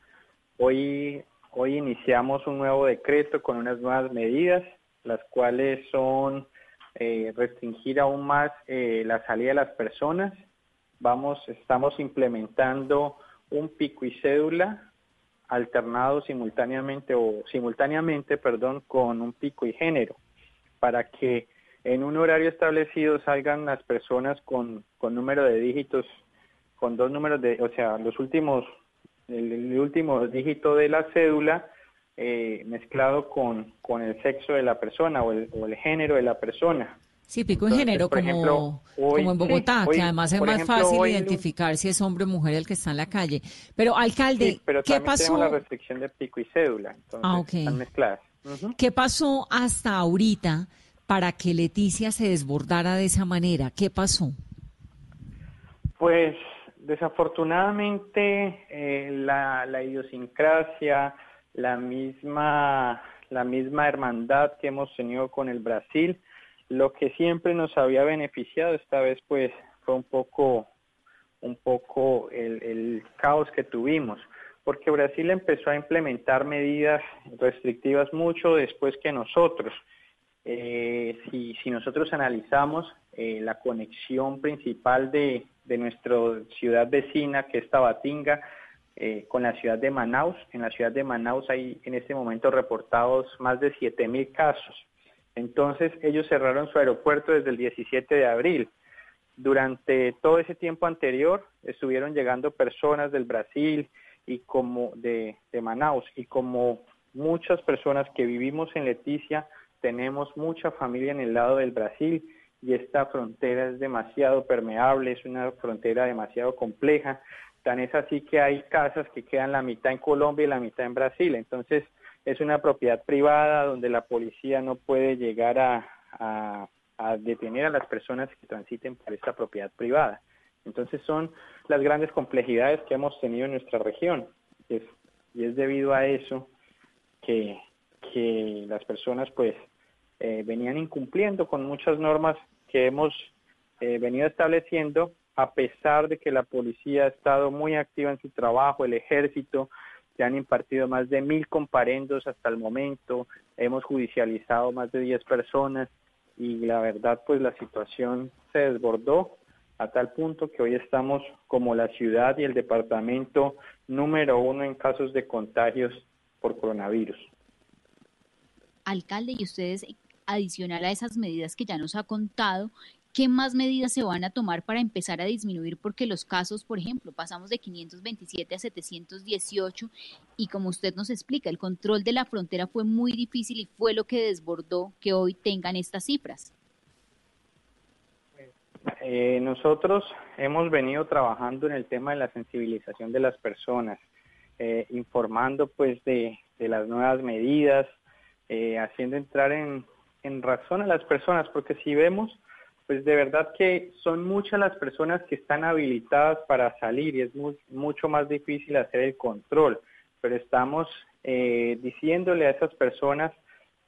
Hoy, hoy iniciamos un nuevo decreto con unas nuevas medidas, las cuales son eh, restringir aún más eh, la salida de las personas. Vamos, estamos implementando un pico y cédula alternado simultáneamente o simultáneamente, perdón, con un pico y género, para que en un horario establecido salgan las personas con, con número de dígitos, con dos números de, o sea, los últimos, el, último dígito de la cédula eh, mezclado con, con el sexo de la persona o el, o el género de la persona. Sí, pico en género, como, como en Bogotá, que además es más fácil identificar si es hombre o mujer el que está en la calle. Pero, alcalde, pero ¿qué pasó? la restricción de pico y cédula, entonces ah, están mezcladas. ¿Qué pasó hasta ahorita para que Leticia se desbordara de esa manera? ¿Qué pasó? Pues, desafortunadamente, eh, la, la idiosincrasia, la misma, la misma hermandad que hemos tenido con el Brasil, lo que siempre nos había beneficiado esta vez pues fue un poco un poco el, caos que tuvimos porque Brasil empezó a implementar medidas restrictivas mucho después que nosotros eh, si, nosotros analizamos eh, la conexión principal de, de nuestra ciudad vecina que es Tabatinga eh, con la ciudad de Manaus. En la ciudad de Manaus hay en este momento reportados más de 7.000 casos. Entonces ellos cerraron su aeropuerto desde el 17 de abril. Durante todo ese tiempo anterior estuvieron llegando personas del Brasil y como de, Manaus y como muchas personas que vivimos en Leticia tenemos mucha familia en el lado del Brasil y esta frontera es demasiado permeable, es una frontera demasiado compleja. Tan es así que hay casas que quedan la mitad en Colombia y la mitad en Brasil. Entonces, es una propiedad privada donde la policía no puede llegar a, detener a las personas que transiten por esta propiedad privada. Entonces son las grandes complejidades que hemos tenido en nuestra región. y es debido a eso que, las personas pues eh, venían incumpliendo con muchas normas que hemos eh, venido estableciendo a pesar de que la policía ha estado muy activa en su trabajo, el ejército, se han impartido más de mil comparendos hasta el momento, hemos judicializado más de diez personas y la verdad pues la situación se desbordó a tal punto que hoy estamos como la ciudad y el departamento número uno en casos de contagios por coronavirus. Alcalde, y ustedes, adicional a esas medidas que ya nos ha contado, ¿Qué más medidas se van a tomar para empezar a disminuir? Porque los casos, por ejemplo, pasamos de 527 a 718 y como usted nos explica, el control de la frontera fue muy difícil y fue lo que desbordó que hoy tengan estas cifras. eh, nosotros hemos venido trabajando en el tema de la sensibilización de las personas, eh, informando pues de, las nuevas medidas, eh, haciendo entrar en, razón a las personas, porque si vemos, pues de verdad que son muchas las personas que están habilitadas para salir y es mucho más difícil hacer el control, pero estamos diciéndole a esas personas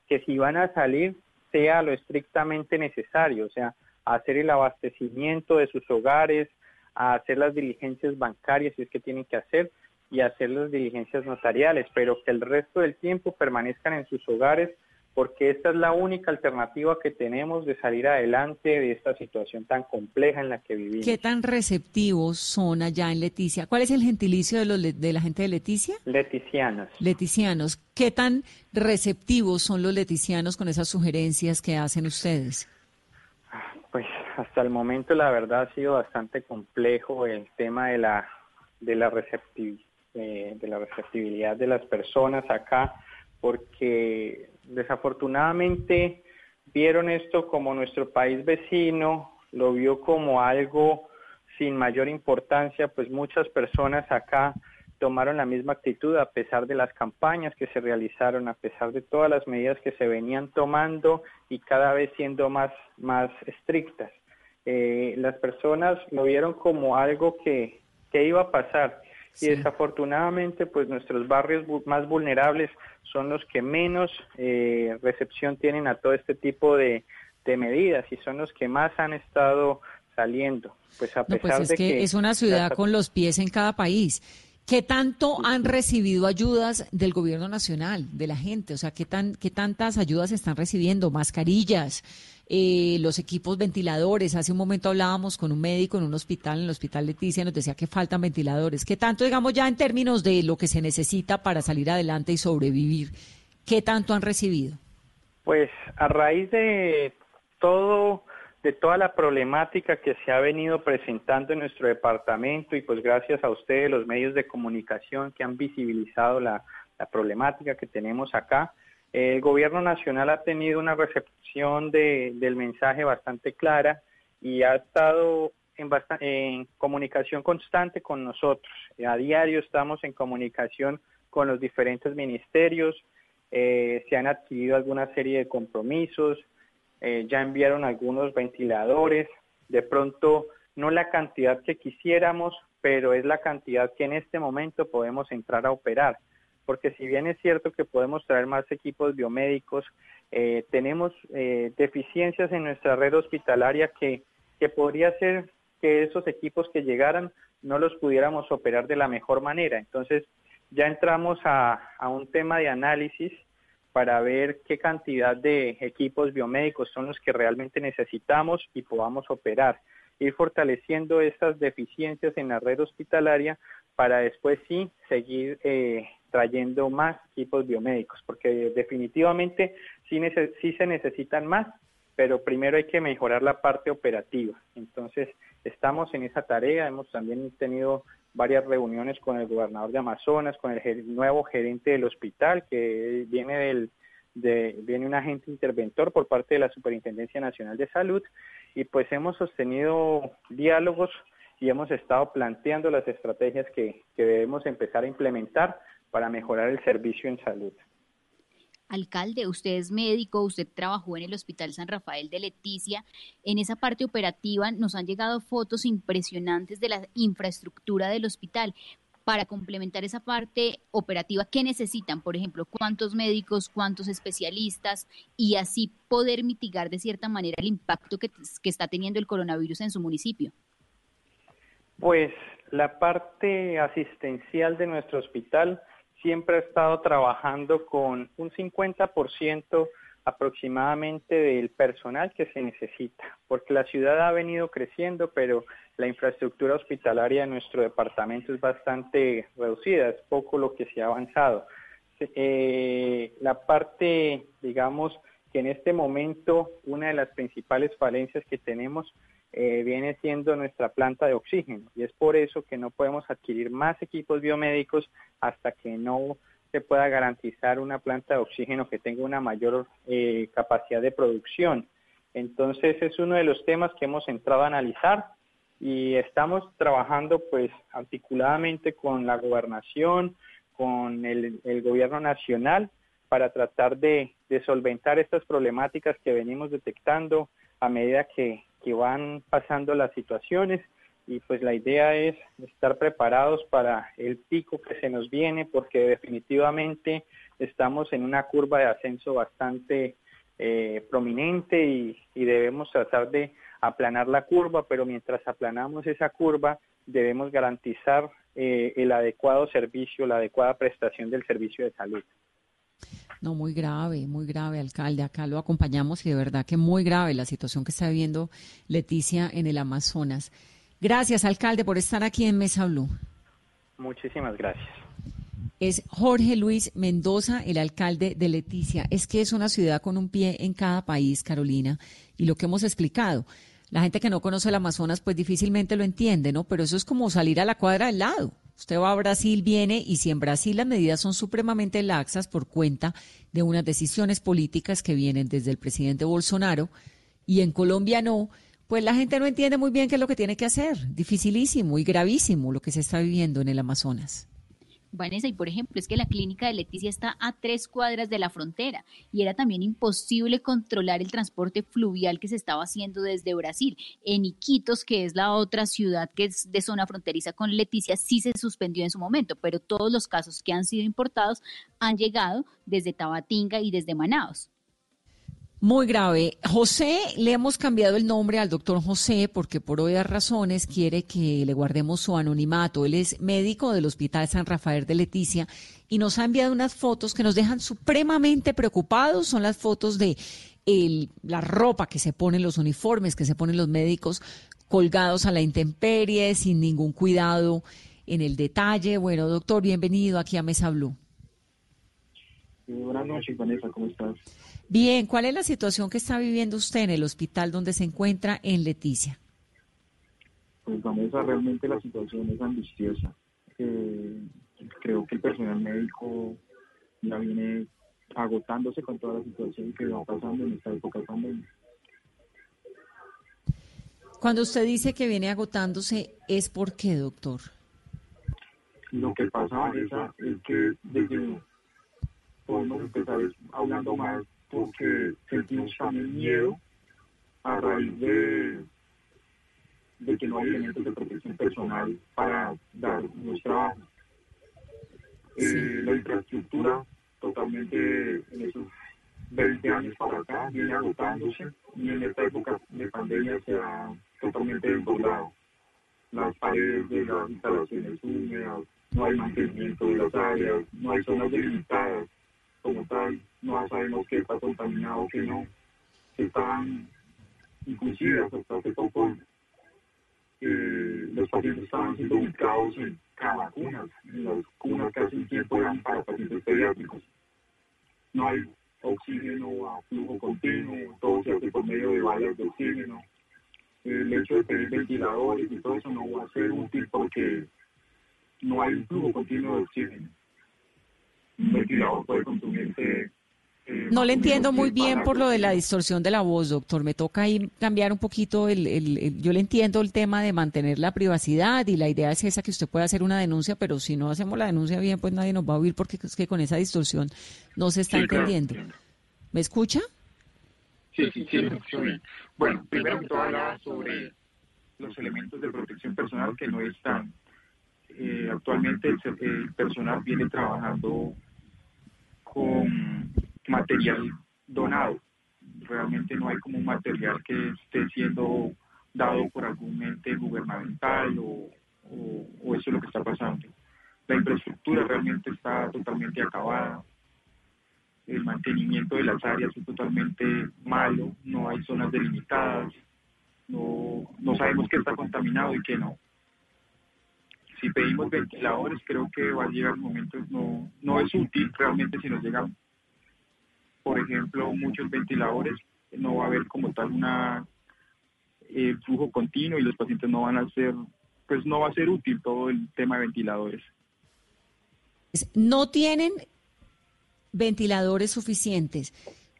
que si van a salir sea lo estrictamente necesario, o sea, hacer el abastecimiento de sus hogares, hacer las diligencias bancarias si es que tienen que hacer y hacer las diligencias notariales, pero que el resto del tiempo permanezcan en sus hogares porque esta es la única alternativa que tenemos de salir adelante de esta situación tan compleja en la que vivimos. ¿Qué tan receptivos son allá en Leticia? ¿Cuál es el gentilicio de, los, de la gente de Leticia? Leticianos. Leticianos. ¿Qué tan receptivos son los leticianos con esas sugerencias que hacen ustedes? Pues hasta el momento la verdad ha sido bastante complejo el tema de la de la eh, de la receptibilidad de las personas acá porque desafortunadamente vieron esto como nuestro país vecino, lo vio como algo sin mayor importancia, pues muchas personas acá tomaron la misma actitud a pesar de las campañas que se realizaron, a pesar de todas las medidas que se venían tomando y cada vez siendo más, más estrictas. Eh, las personas lo vieron como algo que, que iba a pasar y desafortunadamente pues nuestros barrios más vulnerables son los que menos eh, recepción tienen a todo este tipo de, de medidas y son los que más han estado saliendo. Pues a pues pesar es de que, es una ciudad con los pies en cada país. ¿Qué tanto han recibido ayudas del gobierno nacional, de la gente? O sea, ¿qué, tan, qué tantas ayudas están recibiendo? Mascarillas, eh, los equipos ventiladores. Hace un momento hablábamos con un médico en un hospital, en el hospital Leticia, nos decía que faltan ventiladores. ¿Qué tanto, digamos, ya en términos de lo que se necesita para salir adelante y sobrevivir, qué tanto han recibido? Pues a raíz de todo de toda la problemática que se ha venido presentando en nuestro departamento y pues gracias a ustedes, los medios de comunicación que han visibilizado la, problemática que tenemos acá, el gobierno nacional ha tenido una recepción del mensaje bastante clara y ha estado en, en comunicación constante con nosotros. A diario estamos en comunicación con los diferentes ministerios, eh, se han adquirido alguna serie de compromisos, eh, ya enviaron algunos ventiladores, de pronto no la cantidad que quisiéramos, pero es la cantidad que en este momento podemos entrar a operar. Porque si bien es cierto que podemos traer más equipos biomédicos, eh, tenemos eh, deficiencias en nuestra red hospitalaria que, que podría ser que esos equipos que llegaran no los pudiéramos operar de la mejor manera. Entonces ya entramos a, a un tema de análisis para ver qué cantidad de equipos biomédicos son los que realmente necesitamos y podamos operar. Ir fortaleciendo estas deficiencias en la red hospitalaria para después sí seguir eh, trayendo más equipos biomédicos, porque definitivamente sí, sí se necesitan más, pero primero hay que mejorar la parte operativa. Entonces, estamos en esa tarea, hemos también tenido varias reuniones con el gobernador de Amazonas, con el nuevo gerente del hospital, que viene del de, viene un agente interventor por parte de la Superintendencia Nacional de Salud y pues hemos sostenido diálogos y hemos estado planteando las estrategias que, que debemos empezar a implementar para mejorar el servicio en salud. Alcalde, usted es médico, usted trabajó en el Hospital San Rafael de Leticia. En esa parte operativa nos han llegado fotos impresionantes de la infraestructura del hospital. Para complementar esa parte operativa, ¿qué necesitan? Por ejemplo, ¿cuántos médicos, cuántos especialistas? Y así poder mitigar de cierta manera el impacto que, que está teniendo el coronavirus en su municipio. Pues la parte asistencial de nuestro hospital siempre ha estado trabajando con un 50% aproximadamente del personal que se necesita, porque la ciudad ha venido creciendo, pero la infraestructura hospitalaria de nuestro departamento es bastante reducida, es poco lo que se ha avanzado. Eh, la parte, digamos, que en este momento una de las principales falencias que tenemos eh, viene siendo nuestra planta de oxígeno y es por eso que no podemos adquirir más equipos biomédicos hasta que no se pueda garantizar una planta de oxígeno que tenga una mayor eh, capacidad de producción. Entonces es uno de los temas que hemos entrado a analizar y estamos trabajando pues articuladamente con la gobernación, con el, gobierno nacional para tratar de, solventar estas problemáticas que venimos detectando a medida que, que van pasando las situaciones y pues la idea es estar preparados para el pico que se nos viene porque definitivamente estamos en una curva de ascenso bastante eh, prominente y, debemos tratar de aplanar la curva, pero mientras aplanamos esa curva debemos garantizar eh, el adecuado servicio, la adecuada prestación del servicio de salud. No, muy grave, muy grave, alcalde. Acá lo acompañamos y de verdad que muy grave la situación que está viviendo Leticia en el Amazonas. Gracias, alcalde, por estar aquí en Mesa Blue. Muchísimas gracias. Es Jorge Luis Mendoza, el alcalde de Leticia. Es que es una ciudad con un pie en cada país, Carolina, y lo que hemos explicado. La gente que no conoce el Amazonas, pues difícilmente lo entiende, ¿no? Pero eso es como salir a la cuadra del lado. Usted va a Brasil, viene, y si en Brasil las medidas son supremamente laxas por cuenta de unas decisiones políticas que vienen desde el presidente Bolsonaro, y en Colombia no, pues la gente no entiende muy bien qué es lo que tiene que hacer. Dificilísimo y gravísimo lo que se está viviendo en el Amazonas. Vanessa, y por ejemplo, es que la clínica de Leticia está a tres cuadras de la frontera y era también imposible controlar el transporte fluvial que se estaba haciendo desde Brasil. En Iquitos, que es la otra ciudad que es de zona fronteriza con Leticia, sí se suspendió en su momento, pero todos los casos que han sido importados han llegado desde Tabatinga y desde Manaos. Muy grave. José, le hemos cambiado el nombre al doctor José porque por obvias razones quiere que le guardemos su anonimato. Él es médico del Hospital San Rafael de Leticia y nos ha enviado unas fotos que nos dejan supremamente preocupados. Son las fotos de la ropa que se ponen, los uniformes que se ponen los médicos colgados a la intemperie, sin ningún cuidado en el detalle. Bueno, doctor, bienvenido aquí a Mesa Blue. buenas noches, Vanessa, ¿cómo estás? Bien, ¿cuál es la situación que está viviendo usted en el hospital donde se encuentra en Leticia? Pues Vanessa, realmente la situación es angustiosa. Eh, creo que el personal médico ya viene agotándose con toda la situación que va pasando en esta época de pandemia. Cuando usted dice que viene agotándose, ¿es por qué, doctor? Lo que pasa, Vanessa, es que desde podemos empezar hablando más porque sentimos también miedo a raíz de, de que no hay elementos de protección personal para dar los trabajos. Eh, la infraestructura totalmente en esos 20 años para acá viene agotándose y en esta época de pandemia se ha totalmente desbordado. Las paredes de las instalaciones húmedas, no hay mantenimiento de las áreas, no hay zonas delimitadas como tal, no sabemos qué está contaminado, qué no, que están, inclusive hasta hace poco, eh, los pacientes estaban siendo ubicados en cada cuna, en las cunas que hace un tiempo eran para pacientes pediátricos. No hay oxígeno a flujo continuo, todo se hace por medio de vallas de oxígeno. El hecho de tener ventiladores y todo eso no va a ser útil porque no hay un flujo continuo de oxígeno. Eh, no le entiendo muy bien por lo de la distorsión de la voz, doctor. Me toca ahí cambiar un poquito el, el, Yo le entiendo el tema de mantener la privacidad y la idea es esa que usted puede hacer una denuncia, pero si no hacemos la denuncia bien, pues nadie nos va a oír porque es que con esa distorsión no se está entendiendo. ¿Me escucha? Sí, sí, sí, Bueno, primero que todo hablaba sobre los elementos de protección personal que no están. Eh, actualmente el personal viene trabajando con material donado. Realmente no hay como un material que esté siendo dado por algún ente gubernamental o, eso es lo que está pasando. La infraestructura realmente está totalmente acabada. El mantenimiento de las áreas es totalmente malo. No hay zonas delimitadas. No, no sabemos qué está contaminado y qué no si pedimos ventiladores, creo que va a llegar momentos, no, no es útil realmente si nos llegan, por ejemplo, muchos ventiladores, no va a haber como tal una eh, flujo continuo y los pacientes no van a ser, pues no va a ser útil todo el tema de ventiladores. No tienen ventiladores suficientes.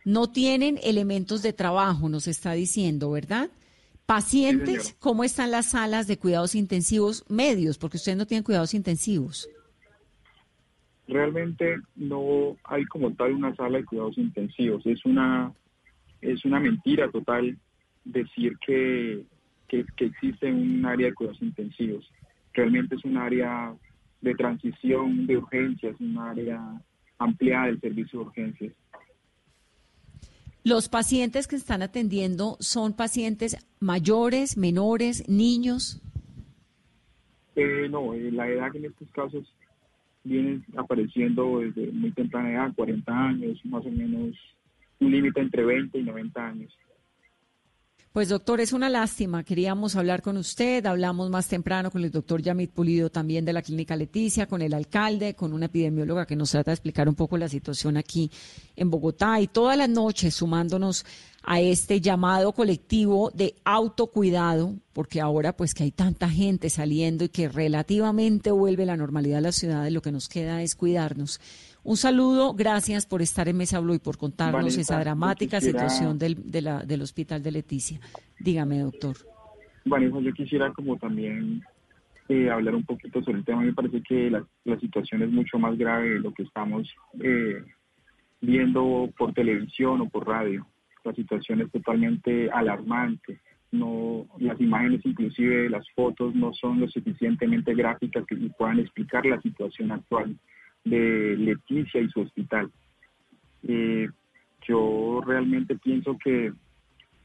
no tienen elementos de trabajo, nos está diciendo, ¿verdad? Pacientes, ¿cómo están las salas de cuidados intensivos medios? Porque ustedes no tienen cuidados intensivos. Realmente no hay como tal una sala de cuidados intensivos. Es una, es una mentira total decir que, que, que existe un área de cuidados intensivos. Realmente es un área de transición de urgencias, un área ampliada del servicio de urgencias. ¿Los pacientes que están atendiendo son pacientes mayores, menores, niños? Eh, no, eh, la edad en estos casos viene apareciendo desde muy temprana edad, 40 años, más o menos un límite entre 20 y 90 años. Pues doctor, es una lástima. Queríamos hablar con usted. Hablamos más temprano con el doctor Yamit Pulido también de la Clínica Leticia, con el alcalde, con una epidemióloga que nos trata de explicar un poco la situación aquí en Bogotá y todas las noches sumándonos a este llamado colectivo de autocuidado, porque ahora pues que hay tanta gente saliendo y que relativamente vuelve la normalidad a la ciudad, lo que nos queda es cuidarnos. Un saludo, gracias por estar en Mesa Blue y por contarnos esa dramática situación del, de la, del hospital de Leticia. Dígame, doctor. Vanessa, yo quisiera como también eh, hablar un poquito sobre el tema. Me parece que la, la, situación es mucho más grave de lo que estamos eh, viendo por televisión o por radio. La situación es totalmente alarmante. No, las imágenes, inclusive las fotos, no son lo suficientemente gráficas que puedan explicar la situación actual de Leticia y su hospital. Eh, yo realmente pienso que,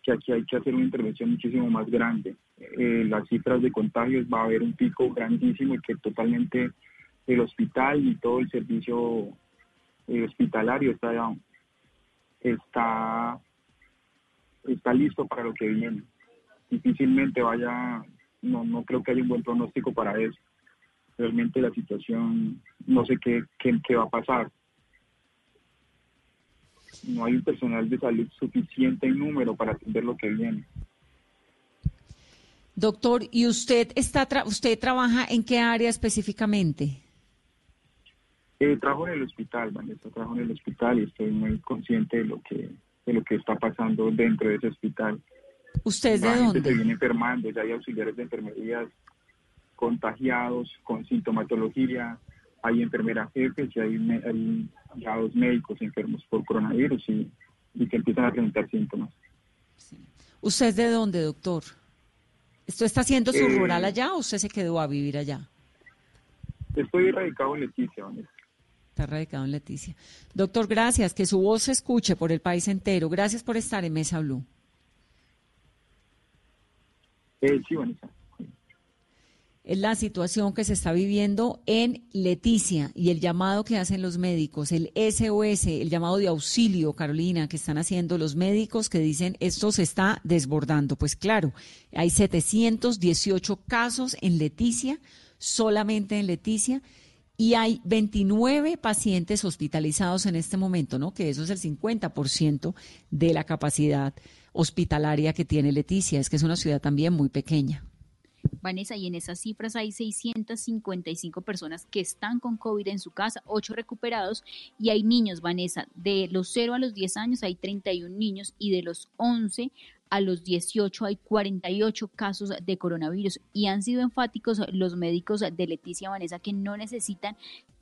que, aquí hay que hacer una intervención muchísimo más grande. Eh, las cifras de contagios va a haber un pico grandísimo y que totalmente el hospital y todo el servicio eh, hospitalario está, está, está listo para lo que viene. Difícilmente vaya, no, no creo que haya un buen pronóstico para eso realmente la situación, no sé qué, qué, va a pasar. No hay un personal de salud suficiente en número para atender lo que viene. Doctor, ¿y usted está usted trabaja en qué área específicamente? Eh, trabajo en el hospital, Vanessa, trabajo en el hospital y estoy muy consciente de lo que de lo que está pasando dentro de ese hospital. ¿Usted es de dónde? se viene enfermando, ya hay auxiliares de enfermería contagiados con sintomatología, hay enfermeras jefes y hay, hay médicos enfermos por coronavirus y, que empiezan a presentar síntomas. ¿Usted es de dónde, doctor? ¿Esto está haciendo su eh, rural allá o usted se quedó a vivir allá? Estoy radicado en Leticia, Está radicado en Leticia. Doctor, gracias. Que su voz se escuche por el país entero. Gracias por estar en Mesa Blue. Eh, sí, Vanessa es la situación que se está viviendo en Leticia y el llamado que hacen los médicos, el SOS, el llamado de auxilio, Carolina, que están haciendo los médicos que dicen esto se está desbordando. Pues claro, hay 718 casos en Leticia, solamente en Leticia, y hay 29 pacientes hospitalizados en este momento, ¿no? Que eso es el 50% de la capacidad hospitalaria que tiene Leticia, es que es una ciudad también muy pequeña. Vanessa, y en esas cifras hay 655 personas que están con COVID en su casa, 8 recuperados, y hay niños, Vanessa, de los 0 a los 10 años hay 31 niños y de los 11 a los 18 hay 48 casos de coronavirus. Y han sido enfáticos los médicos de Leticia Vanessa que no necesitan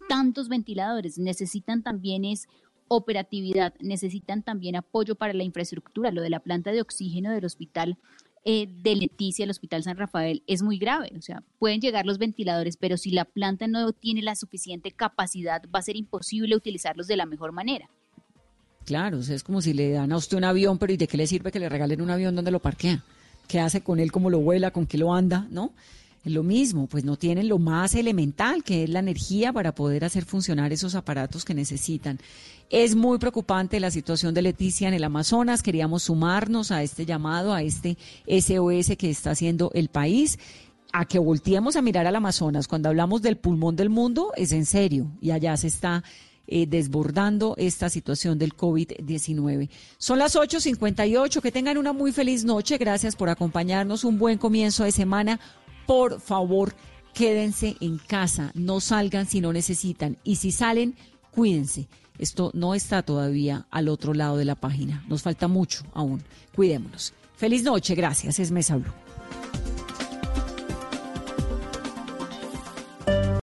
tantos ventiladores, necesitan también es operatividad, necesitan también apoyo para la infraestructura, lo de la planta de oxígeno del hospital eh, de Leticia, el Hospital San Rafael, es muy grave. O sea, pueden llegar los ventiladores, pero si la planta no tiene la suficiente capacidad, va a ser imposible utilizarlos de la mejor manera. Claro, es como si le dan a usted un avión, pero ¿y de qué le sirve que le regalen un avión donde lo parquea? ¿Qué hace con él? ¿Cómo lo vuela? ¿Con qué lo anda? ¿No? Lo mismo, pues no tienen lo más elemental, que es la energía para poder hacer funcionar esos aparatos que necesitan. Es muy preocupante la situación de Leticia en el Amazonas. Queríamos sumarnos a este llamado, a este SOS que está haciendo el país a que volteemos a mirar al Amazonas. Cuando hablamos del pulmón del mundo, es en serio, y allá se está eh, desbordando esta situación del COVID-19. Son las 8.58, que tengan una muy feliz noche, gracias por acompañarnos, un buen comienzo de semana. Por favor, quédense en casa, no salgan si no necesitan, y si salen, cuídense. Esto no está todavía al otro lado de la página. Nos falta mucho aún. Cuidémonos. Feliz noche. Gracias. Es Mesa Blue.